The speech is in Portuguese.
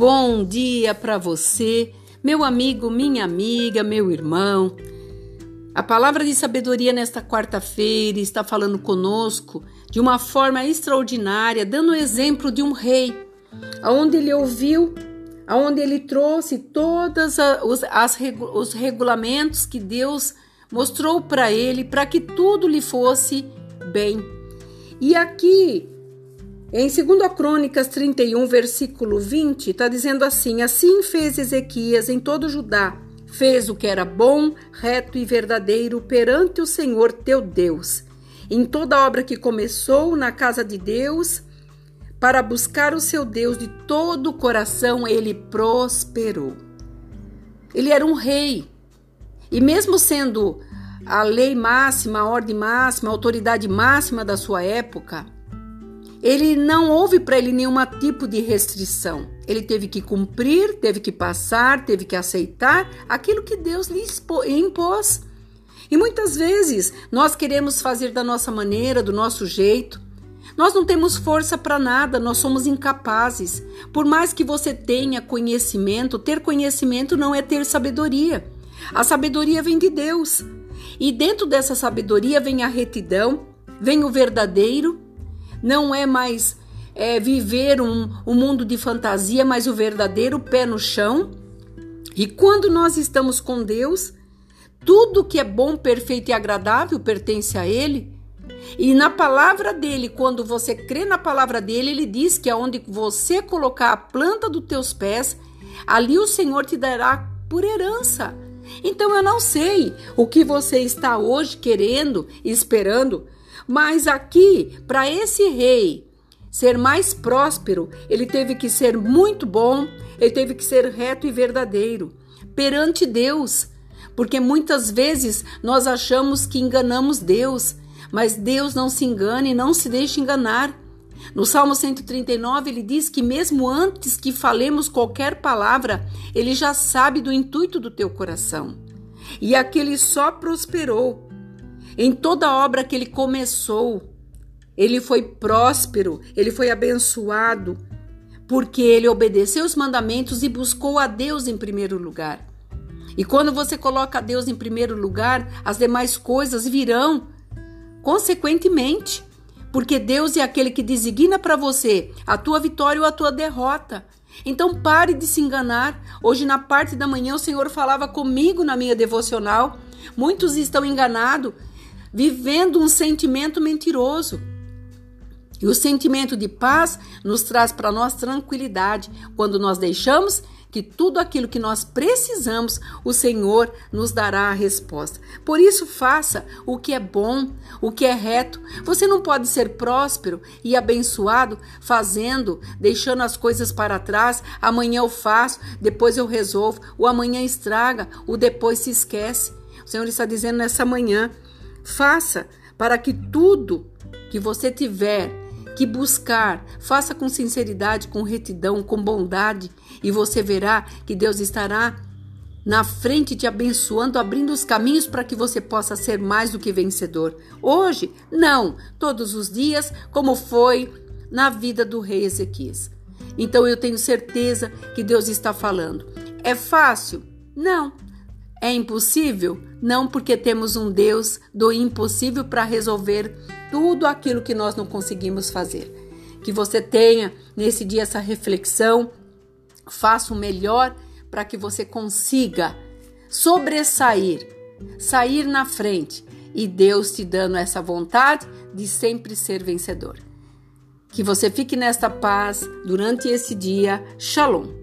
Bom dia para você, meu amigo, minha amiga, meu irmão. A palavra de sabedoria nesta quarta-feira está falando conosco de uma forma extraordinária, dando o exemplo de um rei, aonde ele ouviu, aonde ele trouxe todos os, regulamentos que Deus mostrou para ele, para que tudo lhe fosse bem. E aqui em 2 Crônicas 31, versículo 20, está dizendo assim: Assim fez Ezequias em todo Judá, fez o que era bom, reto e verdadeiro perante o Senhor teu Deus. Em toda obra que começou na casa de Deus, para buscar o seu Deus de todo o coração, ele prosperou. Ele era um rei, e mesmo sendo a lei máxima, a ordem máxima, a autoridade máxima da sua época, ele não houve para ele nenhum tipo de restrição. Ele teve que cumprir, teve que passar, teve que aceitar aquilo que Deus lhe impôs. E muitas vezes nós queremos fazer da nossa maneira, do nosso jeito. Nós não temos força para nada, nós somos incapazes. Por mais que você tenha conhecimento, ter conhecimento não é ter sabedoria. A sabedoria vem de Deus. E dentro dessa sabedoria vem a retidão, vem o verdadeiro não é mais é, viver um, um mundo de fantasia, mas o verdadeiro pé no chão. E quando nós estamos com Deus, tudo que é bom, perfeito e agradável pertence a Ele. E na palavra dele, quando você crê na palavra dele, ele diz que aonde você colocar a planta dos teus pés, ali o Senhor te dará por herança. Então eu não sei o que você está hoje querendo esperando, mas aqui, para esse rei ser mais próspero, ele teve que ser muito bom, ele teve que ser reto e verdadeiro perante Deus. Porque muitas vezes nós achamos que enganamos Deus, mas Deus não se engana e não se deixa enganar. No Salmo 139, ele diz que mesmo antes que falemos qualquer palavra, ele já sabe do intuito do teu coração. E aquele só prosperou em toda obra que ele começou, ele foi próspero, ele foi abençoado, porque ele obedeceu os mandamentos e buscou a Deus em primeiro lugar. E quando você coloca a Deus em primeiro lugar, as demais coisas virão consequentemente, porque Deus é aquele que designa para você a tua vitória ou a tua derrota. Então pare de se enganar. Hoje na parte da manhã o Senhor falava comigo na minha devocional. Muitos estão enganados vivendo um sentimento mentiroso. E o sentimento de paz nos traz para nós tranquilidade quando nós deixamos que tudo aquilo que nós precisamos, o Senhor nos dará a resposta. Por isso, faça o que é bom, o que é reto. Você não pode ser próspero e abençoado fazendo, deixando as coisas para trás. Amanhã eu faço, depois eu resolvo. O amanhã estraga, o depois se esquece. O Senhor está dizendo nessa manhã Faça para que tudo que você tiver que buscar, faça com sinceridade, com retidão, com bondade, e você verá que Deus estará na frente te abençoando, abrindo os caminhos para que você possa ser mais do que vencedor. Hoje, não, todos os dias, como foi na vida do rei Ezequias. Então eu tenho certeza que Deus está falando. É fácil? Não, é impossível? Não, porque temos um Deus do impossível para resolver tudo aquilo que nós não conseguimos fazer. Que você tenha nesse dia essa reflexão, faça o melhor para que você consiga sobressair, sair na frente e Deus te dando essa vontade de sempre ser vencedor. Que você fique nesta paz durante esse dia. Shalom.